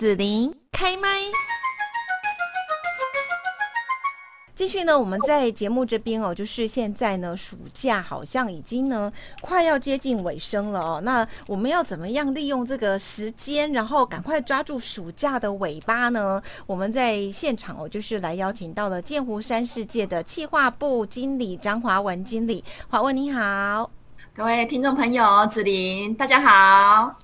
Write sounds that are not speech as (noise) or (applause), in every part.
子琳开麦。继续呢，我们在节目这边哦，就是现在呢，暑假好像已经呢快要接近尾声了哦。那我们要怎么样利用这个时间，然后赶快抓住暑假的尾巴呢？我们在现场哦，就是来邀请到了剑湖山世界的企划部经理张华文经理，华文你好，各位听众朋友，子琳大家好。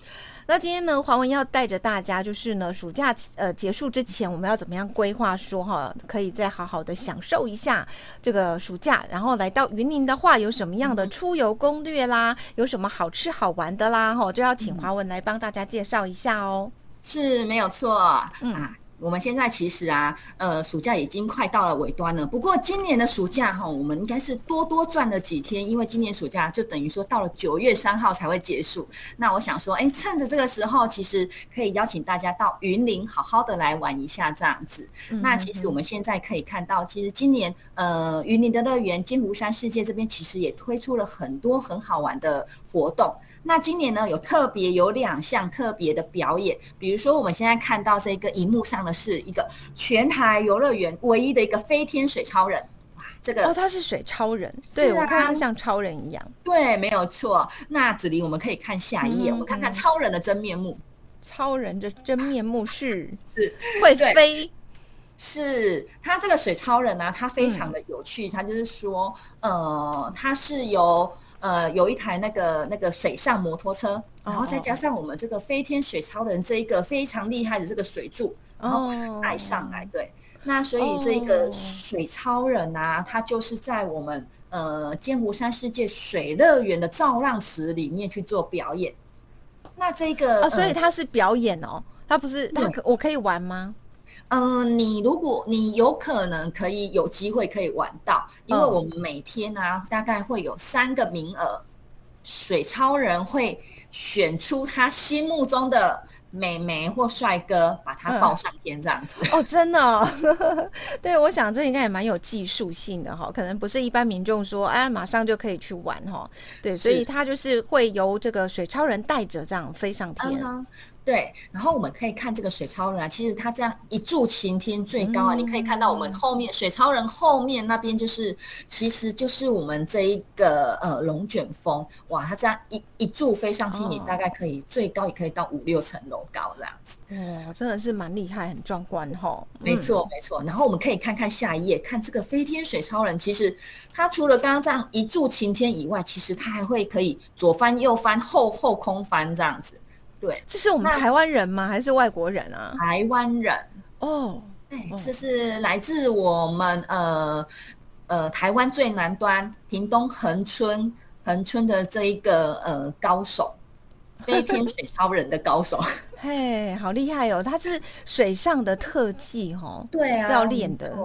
那今天呢，华文要带着大家，就是呢，暑假呃结束之前，我们要怎么样规划？说哈，可以再好好的享受一下这个暑假，然后来到云林的话，有什么样的出游攻略啦？嗯、有什么好吃好玩的啦？哈，就要请华文来帮大家介绍一下哦。是没有错，嗯。啊我们现在其实啊，呃，暑假已经快到了尾端了。不过今年的暑假哈，我们应该是多多赚了几天，因为今年暑假就等于说到了九月三号才会结束。那我想说，哎，趁着这个时候，其实可以邀请大家到云林好好的来玩一下这样子。那其实我们现在可以看到，其实今年呃，云林的乐园金湖山世界这边其实也推出了很多很好玩的活动。那今年呢，有特别有两项特别的表演，比如说我们现在看到这个荧幕上的是一个全台游乐园唯一的一个飞天水超人，哇，这个哦，他是水超人，对，我看他像超人一样，对，没有错。那子琳，我们可以看下一页，我们看看超人的真面目。超人的真面目是 (laughs) 是会飞，是他这个水超人呢、啊，他非常的有趣，他就是说，呃，他是由。呃，有一台那个那个水上摩托车，然后再加上我们这个飞天水超人这一个非常厉害的这个水柱，然后带上来。对，那所以这个水超人啊，他就是在我们呃剑湖山世界水乐园的造浪池里面去做表演。那这个，哦，所以他是表演哦，他不是他可我可以玩吗？嗯、呃，你如果你有可能可以有机会可以玩到，因为我们每天呢、啊、大概会有三个名额，水超人会选出他心目中的美眉或帅哥，把他抱上天这样子。嗯、哦，(laughs) 真的、哦，(laughs) 对，我想这应该也蛮有技术性的哈，可能不是一般民众说哎马上就可以去玩哈。对，所以他就是会由这个水超人带着这样飞上天。嗯对，然后我们可以看这个水超人啊，其实他这样一柱擎天最高啊，嗯、你可以看到我们后面水超人后面那边就是，其实就是我们这一个呃龙卷风，哇，它这样一一柱飞上去，你大概可以、哦、最高也可以到五六层楼高这样子。哇，真的是蛮厉害，很壮观哈、哦。没错，没错。然后我们可以看看下一页，看这个飞天水超人，其实他除了刚刚这样一柱擎天以外，其实他还会可以左翻右翻后后空翻这样子。对，这是我们台湾人吗？还是外国人啊？台湾人哦，对，这是来自我们呃呃台湾最南端屏东恒春恒春的这一个呃高手，飞天水超人的高手，(laughs) 嘿，好厉害哦！他是水上的特技哦，对啊，要练的。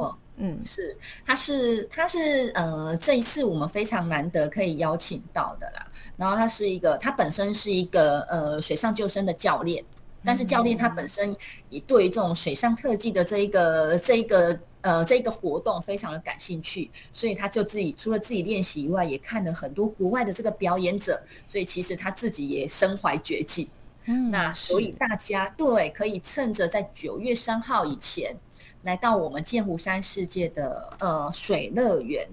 嗯，是，他是他是呃，这一次我们非常难得可以邀请到的啦。然后他是一个，他本身是一个呃水上救生的教练，但是教练他本身也对这种水上特技的这一个这一个呃这一个活动非常的感兴趣，所以他就自己除了自己练习以外，也看了很多国外的这个表演者，所以其实他自己也身怀绝技。嗯，那所以大家对可以趁着在九月三号以前。来到我们剑湖山世界的呃水乐园，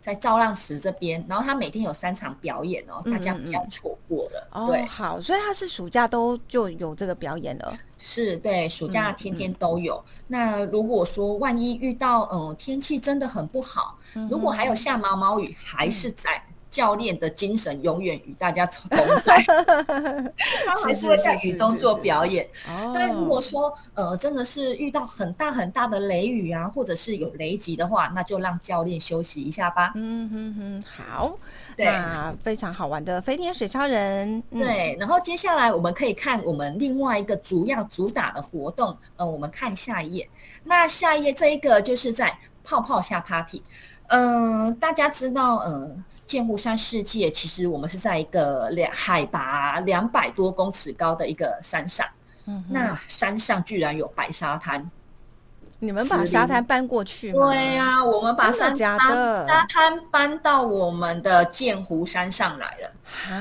在造浪池这边，然后他每天有三场表演哦，大家不要错过了。嗯嗯对、哦，好，所以他是暑假都就有这个表演了，是对，暑假天天都有。那如果说万一遇到嗯、呃、天气真的很不好，嗯、如果还有下毛毛雨，还是在。嗯教练的精神永远与大家同在，(laughs) 他还是会在雨中做表演。但如果说呃真的是遇到很大很大的雷雨啊，或者是有雷击的话，那就让教练休息一下吧。嗯哼哼，好，对，那非常好玩的飞天水超人。嗯、对，然后接下来我们可以看我们另外一个主要主打的活动。呃，我们看下一页。那下一页这一个就是在泡泡下 party。嗯、呃，大家知道，嗯、呃。剑湖山世界，其实我们是在一个两海拔两百多公尺高的一个山上，嗯，那山上居然有白沙滩，你们把沙滩搬过去吗？对呀、啊，我们把山沙沙滩搬到我们的剑湖山上来了。哈，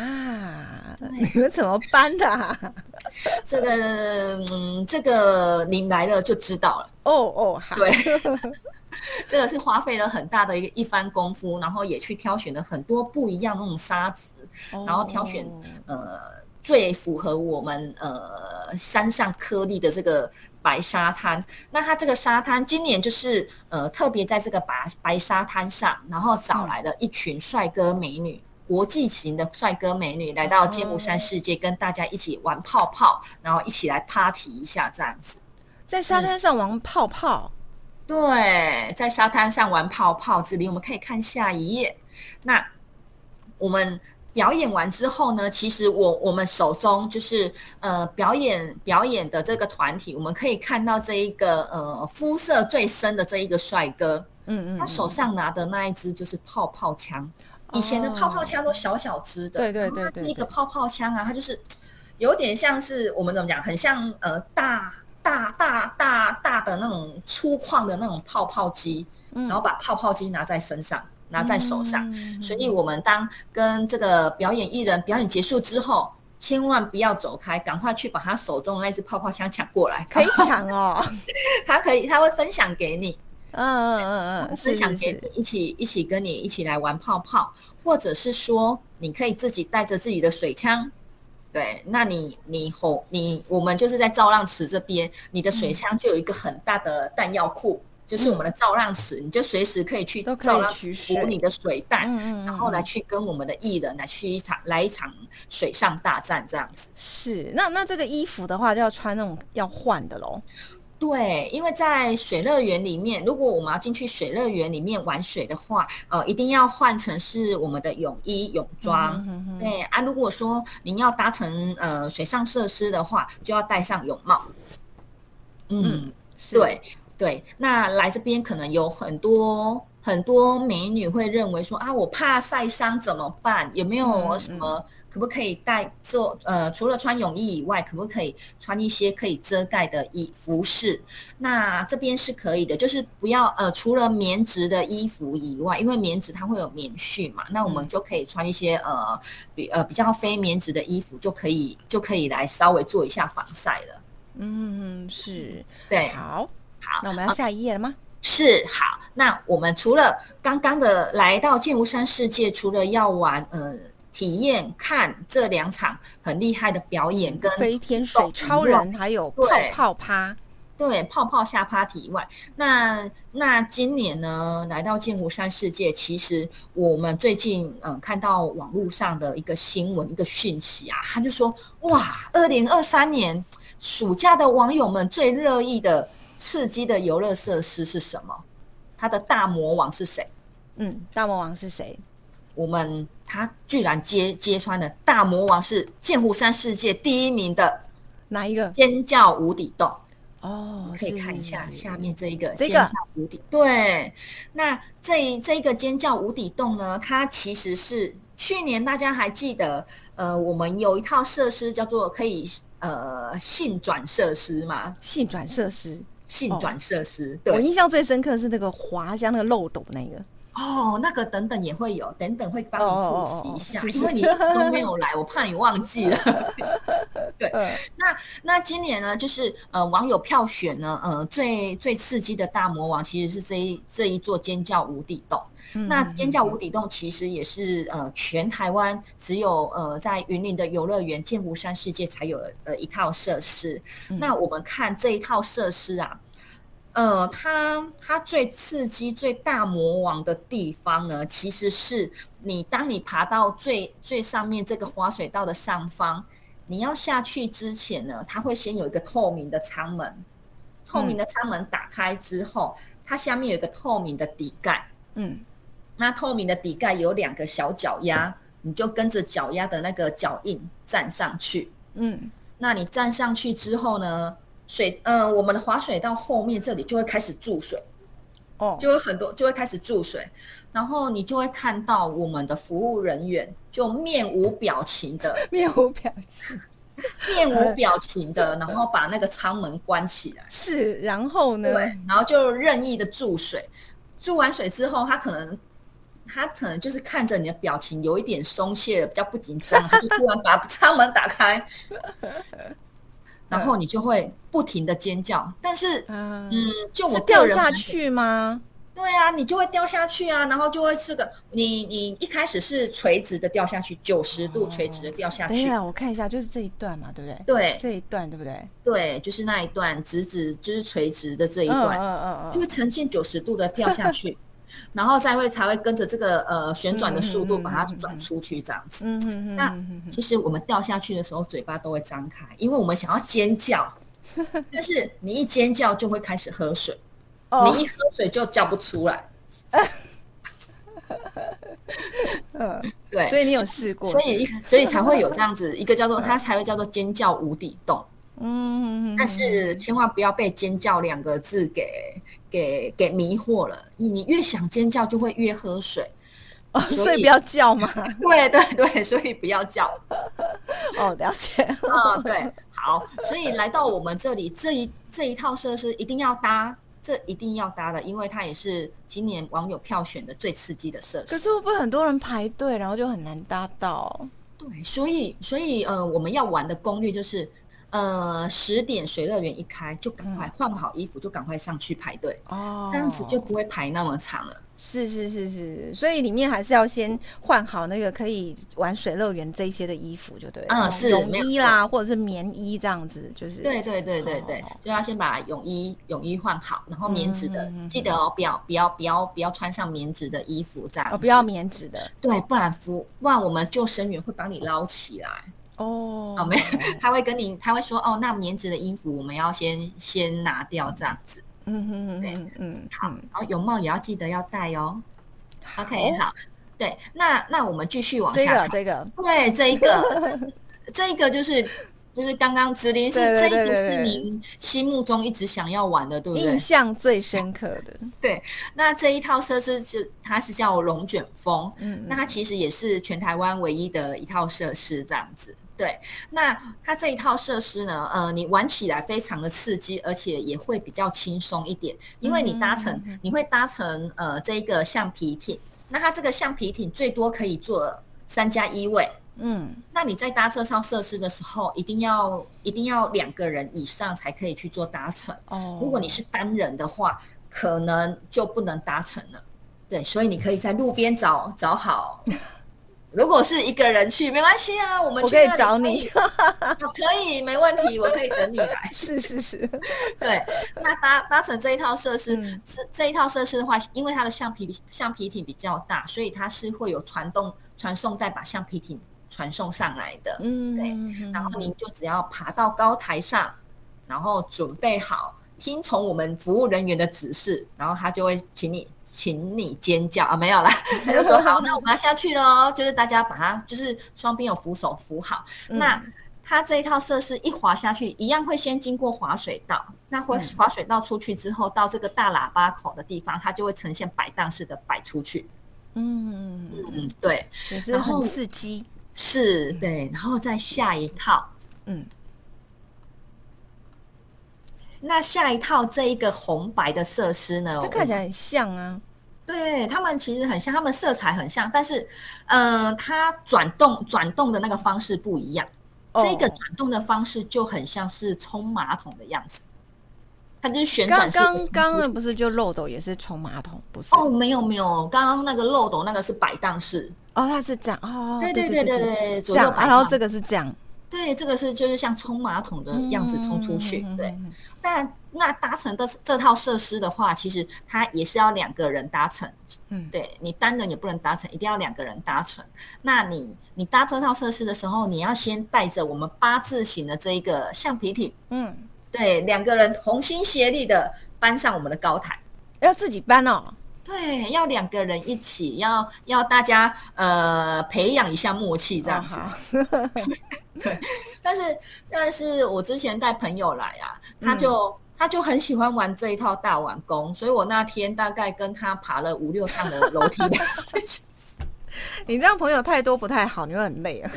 你们怎么搬的、啊？(laughs) 这个嗯，这个您来了就知道了。哦哦，好。对，(laughs) 这个是花费了很大的一个一番功夫，然后也去挑选了很多不一样的那种沙子，然后挑选呃最符合我们呃山上颗粒的这个白沙滩。那它这个沙滩今年就是呃特别在这个白白沙滩上，然后找来了一群帅哥美女。国际型的帅哥美女来到剑湖山世界，跟大家一起玩泡泡，然后一起来 party 一下，这样子，在沙滩上玩泡泡。嗯。对，在沙滩上玩泡泡。这里我们可以看下一页。那我们表演完之后呢，其实我我们手中就是呃表演表演的这个团体，我们可以看到这一个呃肤色最深的这一个帅哥，嗯嗯，他手上拿的那一支就是泡泡枪。以前的泡泡枪都小小只的，对对对对，一个泡泡枪啊，它就是有点像是我们怎么讲，很像呃大大大大大的那种粗犷的那种泡泡机，然后把泡泡机拿在身上，拿在手上。所以我们当跟这个表演艺人表演结束之后，千万不要走开，赶快去把他手中的那只泡泡枪抢过来，可以抢哦，(laughs) 他可以，他会分享给你。嗯嗯嗯嗯，分享给你一起一起跟你一起来玩泡泡，或者是说你可以自己带着自己的水枪，对，那你你吼你我们就是在造浪池这边，你的水枪就有一个很大的弹药库，就是我们的造浪池，你就随时可以去造浪池补你的水弹，然后来去跟我们的艺人来去一场来一场水上大战这样子。是，那那这个衣服的话就要穿那种要换的喽。对，因为在水乐园里面，如果我们要进去水乐园里面玩水的话，呃，一定要换成是我们的泳衣泳装。嗯、哼哼对啊，如果说您要搭乘呃水上设施的话，就要戴上泳帽。嗯，嗯对对。那来这边可能有很多很多美女会认为说啊，我怕晒伤怎么办？有没有什么？嗯嗯可不可以带做呃，除了穿泳衣以外，可不可以穿一些可以遮盖的衣服饰？那这边是可以的，就是不要呃，除了棉质的衣服以外，因为棉质它会有棉絮嘛，那我们就可以穿一些呃比呃比较非棉质的衣服，就可以就可以来稍微做一下防晒了。嗯，是，对，好，好，那我们要下一页了吗？是，好，那我们除了刚刚的来到剑湖山世界，除了要玩呃。体验看这两场很厉害的表演，跟飞天水超人，还有泡泡趴，对，泡泡下趴体以外，那那今年呢，来到剑湖山世界，其实我们最近嗯看到网络上的一个新闻，一个讯息啊，他就说哇，二零二三年暑假的网友们最热议的刺激的游乐设施是什么？他的大魔王是谁？嗯，大魔王是谁？我们他居然揭揭穿了大魔王是剑湖山世界第一名的哪一个？尖叫无底洞哦，可以看一下下面这一个尖叫无底。对，那这这个尖叫无底洞呢？它其实是去年大家还记得，呃，我们有一套设施叫做可以呃性转设施嘛？性转设施，性转设施。对，我印象最深刻是那个滑翔那个漏斗那个。哦，那个等等也会有，等等会帮你复习一下，哦、因为你都没有来，我怕你忘记了。(laughs) 对，嗯、那那今年呢，就是呃网友票选呢，呃最最刺激的大魔王其实是这一这一座尖叫无底洞。嗯、那尖叫无底洞其实也是呃全台湾只有呃在云林的游乐园剑湖山世界才有的一套设施。嗯、那我们看这一套设施啊。呃，它它最刺激、最大魔王的地方呢，其实是你当你爬到最最上面这个滑水道的上方，你要下去之前呢，它会先有一个透明的舱门，透明的舱门打开之后，嗯、它下面有一个透明的底盖，嗯，那透明的底盖有两个小脚丫，你就跟着脚丫的那个脚印站上去，嗯，那你站上去之后呢？水，呃，我们的滑水道后面这里就会开始注水，哦，就会很多，就会开始注水，然后你就会看到我们的服务人员就面无表情的，(laughs) 面无表情，面无 (laughs) 表情的，然后把那个舱门关起来，是，然后呢？对，然后就任意的注水，注完水之后，他可能，他可能就是看着你的表情有一点松懈了，比较不紧张，他就突然把 (laughs) 舱门打开。然后你就会不停的尖叫。但是，嗯，就我掉下去吗？对啊，你就会掉下去啊，然后就会是个你你一开始是垂直的掉下去，九十度垂直的掉下去。对啊，我看一下，就是这一段嘛，对不对？对，这一段对不对？对，就是那一段直直就是垂直的这一段，嗯嗯嗯，就会呈现九十度的掉下去，然后再会才会跟着这个呃旋转的速度把它转出去这样子。嗯嗯嗯。那其实我们掉下去的时候，嘴巴都会张开，因为我们想要尖叫，(laughs) 但是你一尖叫就会开始喝水。你一喝水就叫不出来，(laughs) 嗯，对，所以你有试过，所以所以才会有这样子一个叫做它才会叫做尖叫无底洞，嗯，但是千万不要被尖叫两个字给给给迷惑了，你越想尖叫就会越喝水，所以不要叫嘛，(laughs) 对对对，所以不要叫，哦，了解，啊，对，好，所以来到我们这里这一这一套设施一定要搭。这一定要搭的，因为它也是今年网友票选的最刺激的设施。可是会不会很多人排队，然后就很难搭到？对，所以所以呃，我们要玩的攻略就是。呃，十点水乐园一开，就赶快换好衣服，就赶快上去排队哦，这样子就不会排那么长了。是是是是，所以里面还是要先换好那个可以玩水乐园这些的衣服，就对了。嗯，是泳衣啦，或者是棉衣这样子，就是。对对对对对，就要先把泳衣泳衣换好，然后棉质的，记得哦，不要不要不要不要穿上棉质的衣服这样。哦，不要棉质的，对，不然服，不然我们救生员会帮你捞起来。哦，哦，没有，(laughs) 他会跟你，他会说，哦，那棉质的衣服我们要先先拿掉，这样子。嗯嗯嗯，对，嗯，好，然后泳帽也要记得要戴哦。OK，好，对，那那我们继续往下看，这个，对，这一个，(laughs) 这一个就是就是刚刚子琳是这一个是您心目中一直想要玩的，对不对？印象最深刻的，对，那这一套设施就它是叫龙卷风，嗯，那它其实也是全台湾唯一的一套设施，这样子。对，那它这一套设施呢，呃，你玩起来非常的刺激，而且也会比较轻松一点，因为你搭乘，你会搭乘呃这个橡皮艇，那它这个橡皮艇最多可以坐三加一位，嗯，那你在搭这套设施的时候，一定要一定要两个人以上才可以去做搭乘，哦，如果你是单人的话，可能就不能搭乘了，对，所以你可以在路边找找好。如果是一个人去，没关系啊，我们去可以找你，可以没问题，(laughs) 我可以等你来。是是是，(laughs) 对。那搭搭乘这一套设施，这、嗯、这一套设施的话，因为它的橡皮橡皮艇比较大，所以它是会有传动传送带把橡皮艇传送上来的。嗯，对。然后您就只要爬到高台上，然后准备好，听从我们服务人员的指示，然后他就会请你。请你尖叫啊！没有啦，(laughs) 他就说好，那我们要下去喽。就是大家把它，就是双边有扶手扶好。嗯、那它这一套设施一滑下去，一样会先经过滑水道。那滑滑水道出去之后，到这个大喇叭口的地方，它就会呈现摆荡式的摆出去。嗯嗯，对，也是很刺激。是，对，然后再下一套，嗯。那下一套这一个红白的设施呢？它看起来很像啊，对，他们其实很像，他们色彩很像，但是，呃，它转动转动的那个方式不一样。哦、这个转动的方式就很像是冲马桶的样子，它就是旋转式。刚刚刚不是就漏斗也是冲马桶，不是？哦，没有没有，刚刚那个漏斗那个是摆荡式。哦，它是这样哦，对对对对对，左右摆荡，然后这个是这样。对，这个是就是像冲马桶的样子冲出去。嗯、对，那那搭乘的这套设施的话，其实它也是要两个人搭乘。嗯，对，你单人也不能搭乘，一定要两个人搭乘。那你你搭这套设施的时候，你要先带着我们八字形的这一个橡皮艇。嗯，对，两个人同心协力的搬上我们的高台，要自己搬哦。对，要两个人一起，要要大家呃培养一下默契这样子。哦、(laughs) 对，但是但是我之前带朋友来啊，他就、嗯、他就很喜欢玩这一套大碗功，所以我那天大概跟他爬了五六趟的楼梯。(laughs) 你这样朋友太多不太好，你会很累啊。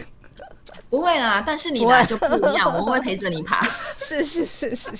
不会啦，但是你来就不一样，我会陪着你爬。是是是是。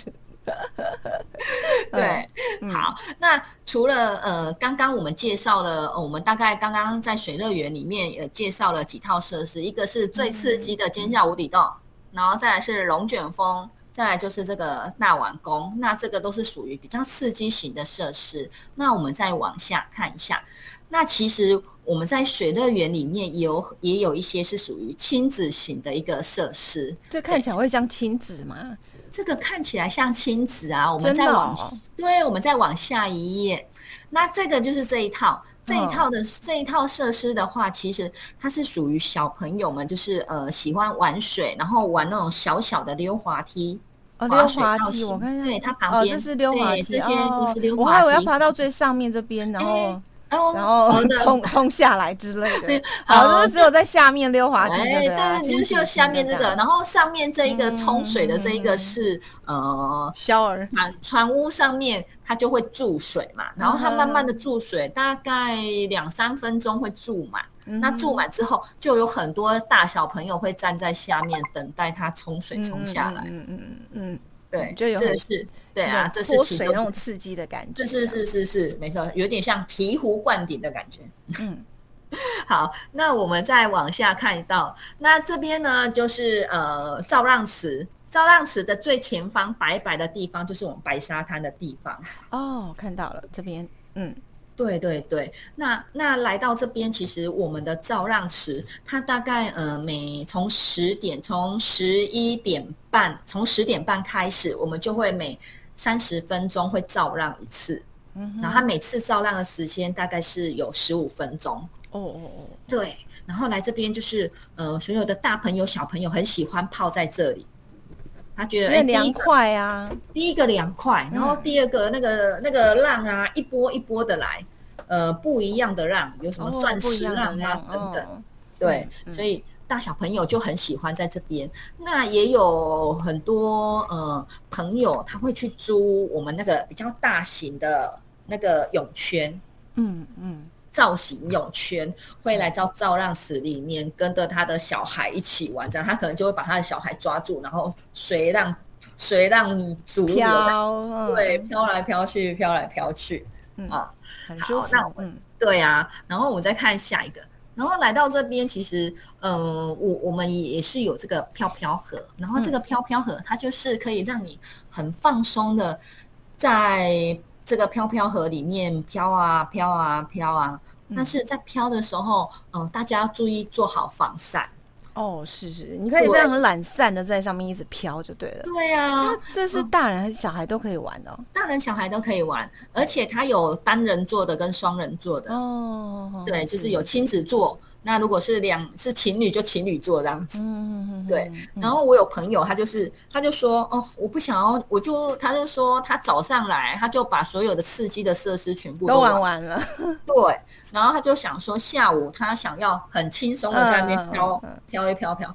(laughs) 对，嗯、好，那除了呃，刚刚我们介绍了，呃、我们大概刚刚在水乐园里面也介绍了几套设施，一个是最刺激的尖叫无底洞，嗯、然后再来是龙卷风，再来就是这个大碗宫，那这个都是属于比较刺激型的设施。那我们再往下看一下，那其实我们在水乐园里面也有也有一些是属于亲子型的一个设施。这看起来会像亲子吗？这个看起来像亲子啊，我们再往、哦、对，我们再往下一页，那这个就是这一套。这一套的、哦、这一套设施的话，其实它是属于小朋友们，就是呃喜欢玩水，然后玩那种小小的溜滑梯。哦，溜滑梯，我看一下，对，它旁边、哦、这是溜滑梯，这些都是溜滑梯。我还以为要爬到最上面这边，然后。欸然后 (laughs) 冲冲下来之类的，好，就是只有在下面溜滑梯，对对，就是就下面这个，然后上面这一个冲水的这一个是呃，小儿。船船屋上面它就会注水嘛，然后它慢慢的注水，大概两三分钟会注满，那注满之后就有很多大小朋友会站在下面等待它冲水冲下来，嗯嗯嗯嗯。对，就有这是对啊，这是泼水那种刺激的感觉，这，是是是是，没错，有点像醍醐灌顶的感觉。嗯，(laughs) 好，那我们再往下看到，那这边呢，就是呃造浪池，造浪池的最前方白白的地方，就是我们白沙滩的地方。哦，看到了，这边，嗯。对对对，那那来到这边，其实我们的造浪池，它大概呃每从十点，从十一点半，从十点半开始，我们就会每三十分钟会造浪一次，嗯，然后它每次造浪的时间大概是有十五分钟。哦哦哦，对，然后来这边就是呃所有的大朋友小朋友很喜欢泡在这里，他觉得哎凉快啊，第一个凉快，然后第二个那个、嗯、那个浪啊一波一波的来。呃，不一样的浪，有什么钻石浪啊等等，哦、对，所以大小朋友就很喜欢在这边。那也有很多呃朋友他会去租我们那个比较大型的那个泳圈，嗯嗯，嗯造型泳圈会来到造浪池里面，跟着他的小孩一起玩，这样他可能就会把他的小孩抓住，然后随浪随浪逐流，飘对，飘来飘去，飘来飘去。嗯啊，很舒服。那我们、嗯、对啊，然后我们再看下一个，然后来到这边，其实，嗯、呃，我我们也是有这个飘飘河，然后这个飘飘河它就是可以让你很放松的，在这个飘飘河里面飘啊飘啊飘啊。但是在飘的时候，嗯、呃，大家要注意做好防晒。哦，是是，你可以非常懒散的在上面一直飘就对了。对呀、啊，那这是大人和小孩都可以玩的、哦。大人小孩都可以玩，而且它有单人座的跟双人座的。哦，对，就是有亲子座。那如果是两是情侣就情侣座这样子，嗯对。然后我有朋友，他就是他就说哦，我不想要，我就他就说他早上来，他就把所有的刺激的设施全部都玩完了。对，然后他就想说下午他想要很轻松的在那边飘飘一飘飘，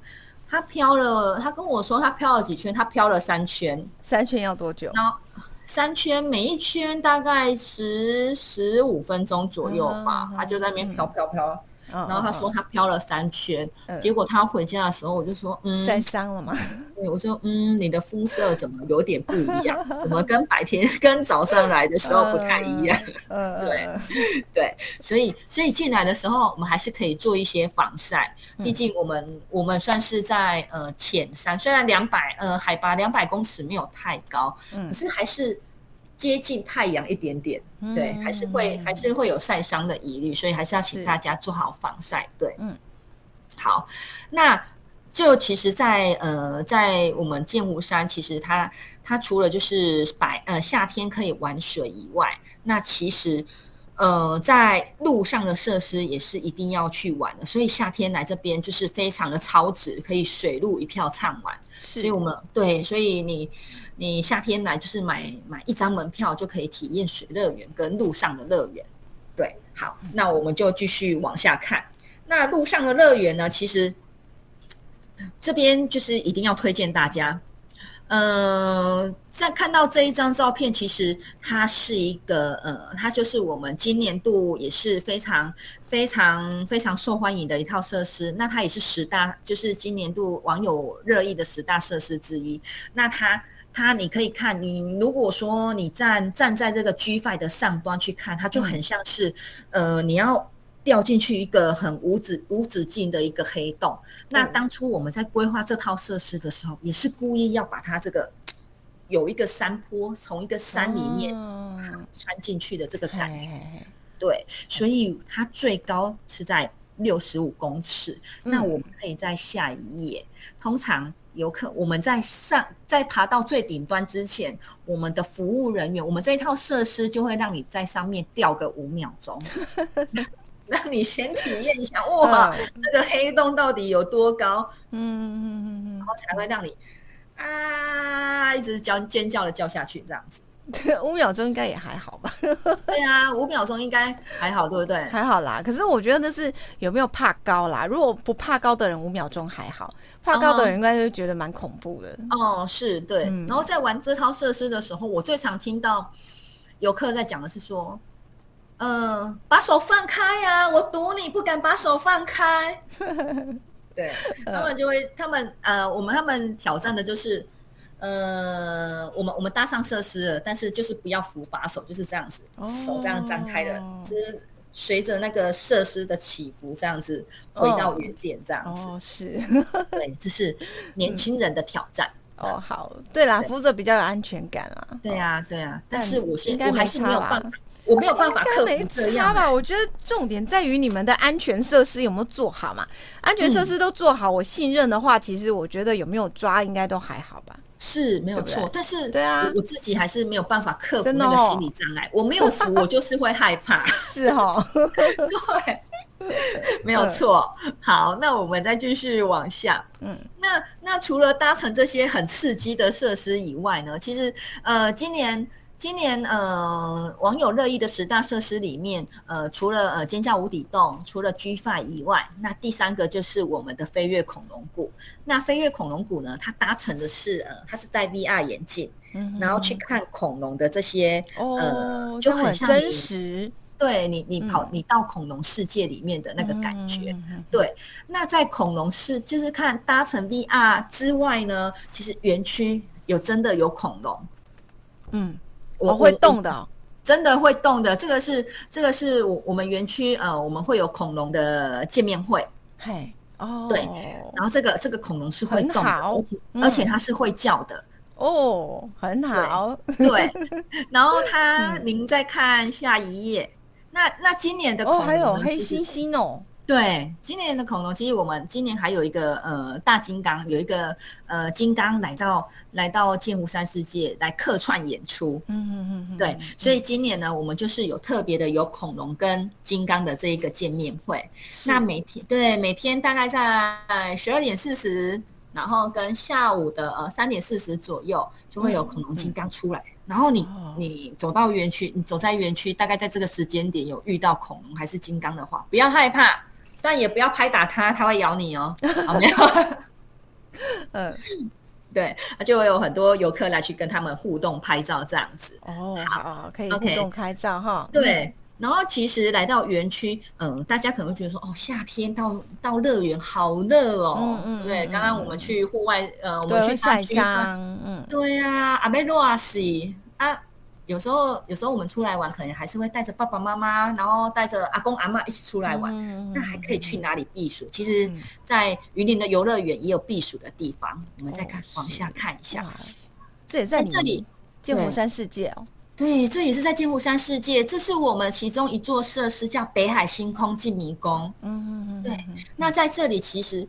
他飘了，他跟我说他飘了几圈，他飘了三圈，三圈要多久？然后三圈每一圈大概十十五分钟左右吧，他就在那边飘飘飘。然后他说他飘了三圈，嗯、结果他回家的时候，我就说，嗯，晒伤了吗？(laughs) 对，我说，嗯，你的肤色怎么有点不一样？怎么跟白天跟早上来的时候不太一样？嗯、(laughs) 对，对，所以所以进来的时候，我们还是可以做一些防晒，毕竟我们、嗯、我们算是在呃浅山，虽然两百呃海拔两百公尺没有太高，嗯、可是还是。接近太阳一点点，对，还是会还是会有晒伤的疑虑，所以还是要请大家做好防晒。对，嗯，好，那就其实在，在呃，在我们剑湖山，其实它它除了就是白呃夏天可以玩水以外，那其实呃在路上的设施也是一定要去玩的。所以夏天来这边就是非常的超值，可以水陆一票畅玩。是所以我们对，所以你。你夏天来就是买买一张门票就可以体验水乐园跟路上的乐园，对，好，那我们就继续往下看。那路上的乐园呢，其实这边就是一定要推荐大家。呃，在看到这一张照片，其实它是一个呃，它就是我们今年度也是非常非常非常受欢迎的一套设施。那它也是十大，就是今年度网友热议的十大设施之一。那它。它你可以看，你如果说你站站在这个 G5 的上端去看，它就很像是，嗯、呃，你要掉进去一个很无止无止境的一个黑洞。嗯、那当初我们在规划这套设施的时候，也是故意要把它这个有一个山坡从一个山里面穿进去的这个感觉。哦、对，所以它最高是在六十五公尺。嗯、那我们可以在下一页，通常。游客，我们在上在爬到最顶端之前，我们的服务人员，我们这一套设施就会让你在上面吊个五秒钟，(laughs) 让你先体验一下哇，那个黑洞到底有多高？嗯嗯嗯嗯，然后才会让你啊一直叫尖叫的叫下去，这样子。(laughs) 五秒钟应该也还好吧？(laughs) 对啊，五秒钟应该还好，对不对？还好啦。可是我觉得那是有没有怕高啦？如果不怕高的人，五秒钟还好；怕高的人应该就觉得蛮恐怖的。哦，是对。嗯、然后在玩这套设施的时候，我最常听到游客在讲的是说：“嗯、呃，把手放开呀、啊！我赌你不敢把手放开。(laughs) ”对，他们就会，他们呃，我们他们挑战的就是。呃，我们我们搭上设施了，但是就是不要扶把手，就是这样子，哦、手这样张开的，就是随着那个设施的起伏，这样子回到原点，这样子。哦，是，对，这是年轻人的挑战。嗯、哦，好，对啦，扶着比较有安全感啊。对啊，对啊，但是我现在我还是没有办法。我没有办法克服这样吧？我觉得重点在于你们的安全设施有没有做好嘛？安全设施都做好，我信任的话，其实我觉得有没有抓应该都还好吧？是没有错，但是对啊，我自己还是没有办法克服那个心理障碍。我没有服，我就是会害怕。(laughs) 是哦，(laughs) 对，没有错。好，那我们再继续往下。嗯，那那除了搭乘这些很刺激的设施以外呢？其实呃，今年。今年呃，网友热议的十大设施里面，呃，除了呃尖叫无底洞，除了 G Five 以外，那第三个就是我们的飞跃恐龙谷。那飞跃恐龙谷呢，它搭乘的是呃，它是戴 VR 眼镜，嗯、然后去看恐龙的这些、哦、呃，就很像真实。对你，你跑，嗯、你到恐龙世界里面的那个感觉。嗯、对，那在恐龙世，就是看搭乘 VR 之外呢，其实园区有真的有恐龙，嗯。我会动的，真的会动的。这个是这个是我我们园区呃，我们会有恐龙的见面会。嘿，哦，对，然后这个这个恐龙是会动的，而且而且它是会叫的。哦，很好。对，(laughs) 然后它，您再看下一页。那那今年的恐龙还有黑猩猩哦。对，今年的恐龙，其实我们今年还有一个呃大金刚，有一个呃金刚来到来到剑湖山世界来客串演出。嗯嗯嗯，对，所以今年呢，我们就是有特别的有恐龙跟金刚的这一个见面会。那每天对每天大概在十二点四十，然后跟下午的呃三点四十左右，就会有恐龙金刚出来。嗯嗯然后你你走到园区，你走在园区，大概在这个时间点有遇到恐龙还是金刚的话，不要害怕。但也不要拍打它，它会咬你哦。好 (laughs) 没有？嗯，对，就会有很多游客来去跟他们互动拍照这样子。哦，好，可以互动拍照哈。对，然后其实来到园区，嗯，大家可能会觉得说，哦，夏天到到乐园好热哦。嗯嗯。对，刚刚我们去户外，呃，我们去晒伤。嗯。对呀，阿贝罗西啊。有时候，有时候我们出来玩，可能还是会带着爸爸妈妈，然后带着阿公阿嬷一起出来玩。嗯、那还可以去哪里避暑？其实，在云林的游乐园也有避暑的地方。嗯、我们再看，往下看一下。这也在这里，剑湖山世界哦。对，这也是在剑湖山世界。这是我们其中一座设施，叫北海星空进迷宫。嗯嗯嗯。对，那在这里其实。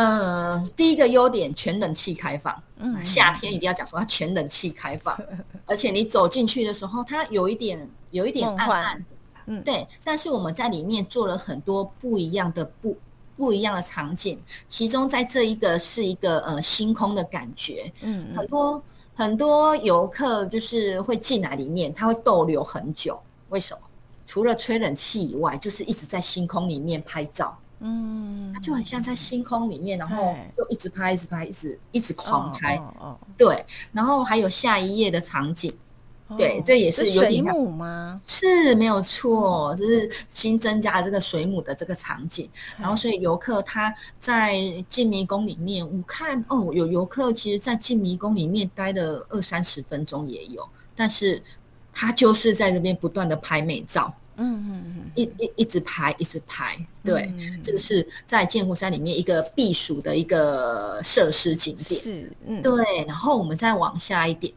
嗯，第一个优点全冷气开放，嗯，夏天一定要讲说它全冷气开放，(laughs) 而且你走进去的时候，它有一点有一点暗暗，嗯，对，但是我们在里面做了很多不一样的不不一样的场景，其中在这一个是一个呃星空的感觉，嗯，很多很多游客就是会进来里面，他会逗留很久，为什么？除了吹冷气以外，就是一直在星空里面拍照。嗯，它就很像在星空里面，然后就一直拍，一直拍，一直一直狂拍。哦，对，然后还有下一页的场景，哦、对，这也是有点水母吗？是没有错，这是新增加的这个水母的这个场景。嗯、然后，所以游客他在进迷宫里面，我看哦，有游客其实，在进迷宫里面待了二三十分钟也有，但是他就是在这边不断的拍美照。嗯嗯嗯，一一一直排一直排，对，嗯、这个是在剑湖山里面一个避暑的一个设施景点，是，嗯，对，然后我们再往下一点。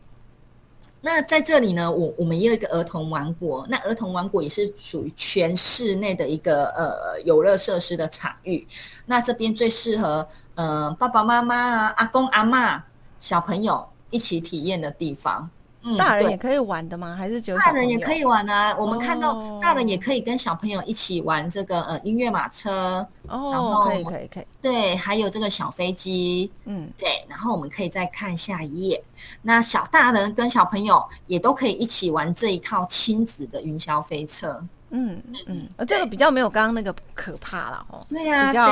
那在这里呢，我我们也有一个儿童王国，那儿童王国也是属于全室内的一个呃游乐设施的场域。那这边最适合呃爸爸妈妈啊、阿公阿嬷、小朋友一起体验的地方。嗯，大人也可以玩的吗？还是只有大人也可以玩啊？我们看到大人也可以跟小朋友一起玩这个呃音乐马车哦，可以可以可以，对，还有这个小飞机，嗯，对，然后我们可以再看下一页。那小大人跟小朋友也都可以一起玩这一套亲子的云霄飞车，嗯嗯，呃，这个比较没有刚刚那个可怕了哦，对呀，比较。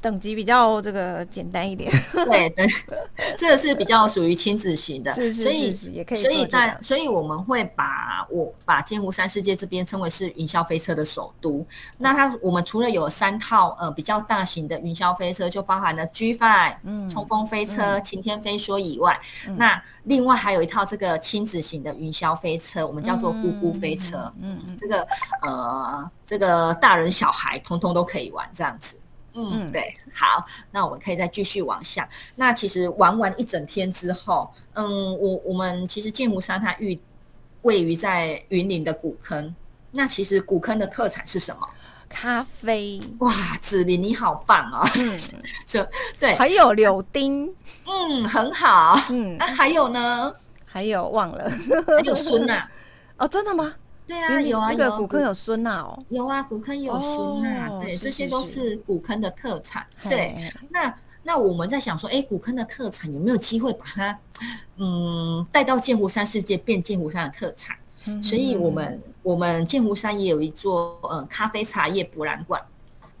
等级比较这个简单一点，对对，这个是比较属于亲子型的，是是是是所以也可以，所以大，所以我们会把我把剑湖山世界这边称为是云霄飞车的首都。那它我们除了有三套呃比较大型的云霄飞车，就包含了 G5、嗯、冲锋飞车、嗯、晴天飞梭以外，嗯、那另外还有一套这个亲子型的云霄飞车，我们叫做咕咕飞车，嗯嗯，这个呃这个大人小孩通通都可以玩这样子。嗯，对，好，那我们可以再继续往下。那其实玩完一整天之后，嗯，我我们其实剑湖山它寓位于在云林的古坑。那其实古坑的特产是什么？咖啡。哇，子林你好棒哦！嗯，(laughs) 是，对，还有柳丁，嗯，很好。嗯，那还有呢？还有忘了，还有孙呐？(laughs) 哦，真的吗？对啊，有啊，那个古坑有孙呐哦，有啊，古坑有孙呐，对，这些都是古坑的特产。对，那那我们在想说，哎，古坑的特产有没有机会把它，嗯，带到剑湖山世界变剑湖山的特产？所以我们我们剑湖山也有一座呃咖啡茶叶博览馆。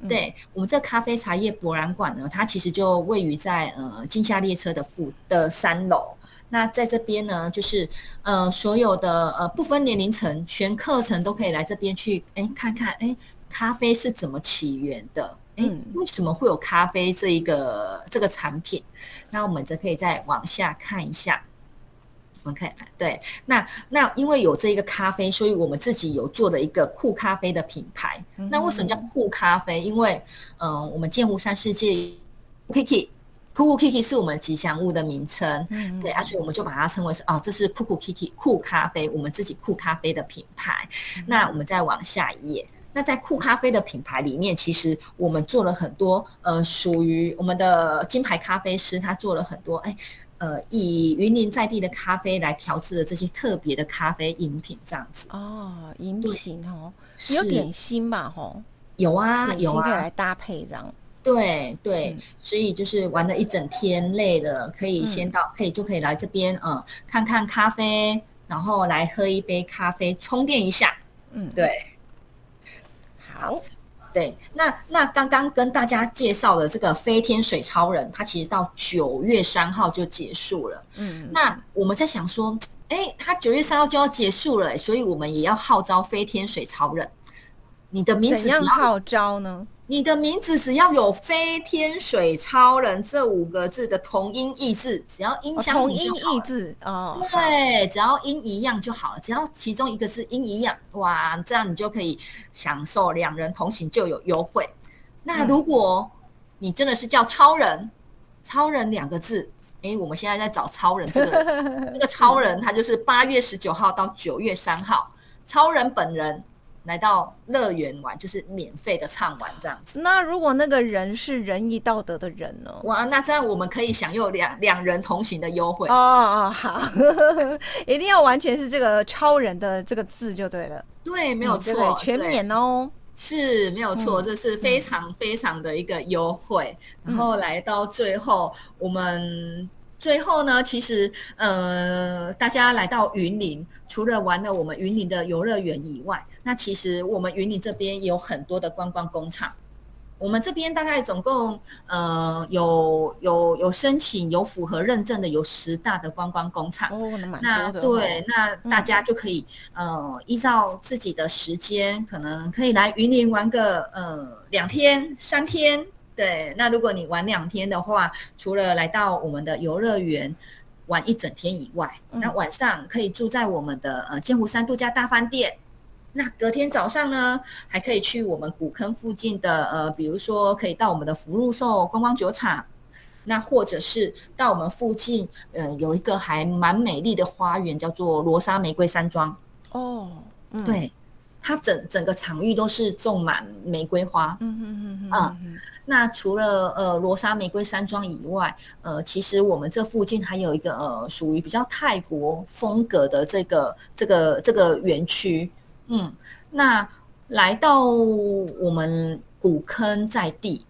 对，我们这咖啡茶叶博览馆呢，它其实就位于在呃金夏列车的附的三楼。那在这边呢，就是呃，所有的呃，不分年龄层，全课程都可以来这边去，哎，看看，哎，咖啡是怎么起源的？哎，为什么会有咖啡这一个这个产品？那我们则可以再往下看一下。OK，对，那那因为有这一个咖啡，所以我们自己有做了一个酷咖啡的品牌。那为什么叫酷咖啡？因为嗯、呃，我们剑湖山世界 Kiki。酷酷 Kiki 是我们吉祥物的名称，嗯，对，而且我们就把它称为是哦，这是酷酷 Kiki 酷咖啡，我们自己酷咖啡的品牌。嗯、那我们再往下一页，那在酷咖啡的品牌里面，其实我们做了很多，呃，属于我们的金牌咖啡师，他做了很多，哎，呃，以云林在地的咖啡来调制的这些特别的咖啡饮品，这样子。哦，饮品哦，有点心吧？吼，有啊，有啊，可以来搭配这样。对对，嗯、所以就是玩了一整天，累了可以先到，嗯、可以就可以来这边，嗯，看看咖啡，然后来喝一杯咖啡，充电一下。嗯，对。好，对，那那刚刚跟大家介绍的这个飞天水超人，它其实到九月三号就结束了。嗯，那我们在想说，哎，它九月三号就要结束了，所以我们也要号召飞天水超人。你的名字怎样号召呢？你的名字只要有“飞天水超人”这五个字的同音异字，只要音相同音异字哦，对，只要音一样就好了。只要其中一个字音一样，哇，这样你就可以享受两人同行就有优惠。那如果你真的是叫超人，超人两个字，哎，我们现在在找超人这个人，(laughs) 这个超人他就是八月十九号到九月三号，超人本人。来到乐园玩就是免费的畅玩这样子。那如果那个人是仁义道德的人呢？哇，那这样我们可以享有两两人同行的优惠哦哦，好，(laughs) 一定要完全是这个超人的这个字就对了。对，没有错，嗯、全免哦，是没有错，这是非常非常的一个优惠。嗯、然后来到最后，我们。最后呢，其实呃，大家来到云林，除了玩了我们云林的游乐园以外，那其实我们云林这边也有很多的观光工厂。我们这边大概总共呃有有有申请有符合认证的有十大的观光工厂。哦，那对，那大家就可以、嗯、呃依照自己的时间，可能可以来云林玩个呃两天三天。对，那如果你玩两天的话，除了来到我们的游乐园玩一整天以外，嗯、那晚上可以住在我们的呃剑湖山度假大饭店，那隔天早上呢，还可以去我们古坑附近的呃，比如说可以到我们的福禄寿观光酒厂，那或者是到我们附近，呃，有一个还蛮美丽的花园，叫做罗莎玫瑰山庄。哦，嗯、对。它整整个场域都是种满玫瑰花，嗯嗯嗯嗯，那除了呃罗莎玫瑰山庄以外，呃，其实我们这附近还有一个呃属于比较泰国风格的这个这个这个园区，嗯，那来到我们古坑在地。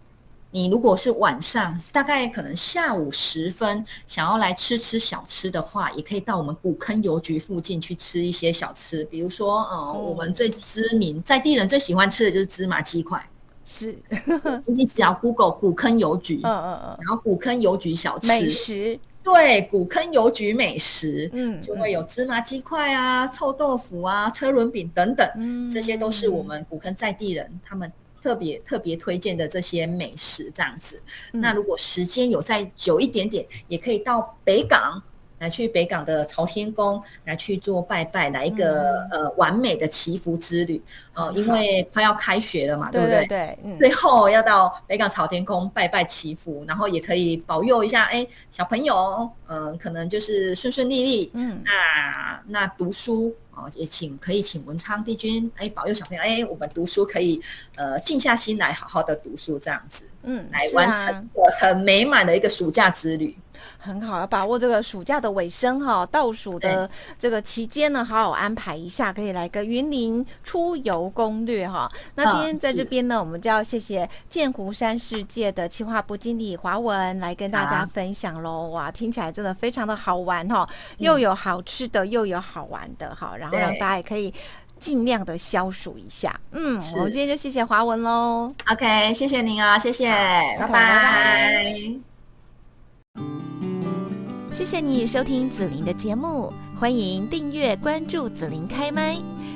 你如果是晚上，大概可能下午时分，想要来吃吃小吃的话，也可以到我们古坑邮局附近去吃一些小吃，比如说，呃，哦、我们最知名在地人最喜欢吃的就是芝麻鸡块，是，(laughs) 你只要 Google 古坑邮局，嗯嗯嗯，然后古坑邮局小吃美食，对，古坑邮局美食，嗯，就会有芝麻鸡块啊、臭豆腐啊、车轮饼等等，嗯，这些都是我们古坑在地人他们。特别特别推荐的这些美食这样子，嗯、那如果时间有再久一点点，也可以到北港来去北港的朝天宫来去做拜拜，来一个、嗯、呃完美的祈福之旅。呃，嗯、因为快要开学了嘛，对不对？对，对，对，嗯、最后要到北港朝天宫拜拜祈福，然后也可以保佑一下，哎，小朋友，嗯、呃，可能就是顺顺利利。嗯，那那读书哦。也请可以请文昌帝君哎保佑小朋友哎，我们读书可以呃静下心来好好的读书这样子，嗯，来完成很美满的一个暑假之旅。很好，要把握这个暑假的尾声哈，倒数的这个期间呢，好好安排一下，可以来个云林出游攻略哈。那今天在这边呢，嗯、我们就要谢谢剑湖山世界的企划部经理华文来跟大家分享喽。啊、哇，听起来真的非常的好玩哈，又有好吃的，又有好玩的哈，然后让大家也可以尽量的消暑一下。嗯，我们今天就谢谢华文喽。OK，谢谢您啊，谢谢，拜拜。拜拜。谢谢你收听子琳的节目，欢迎订阅关注子琳开麦。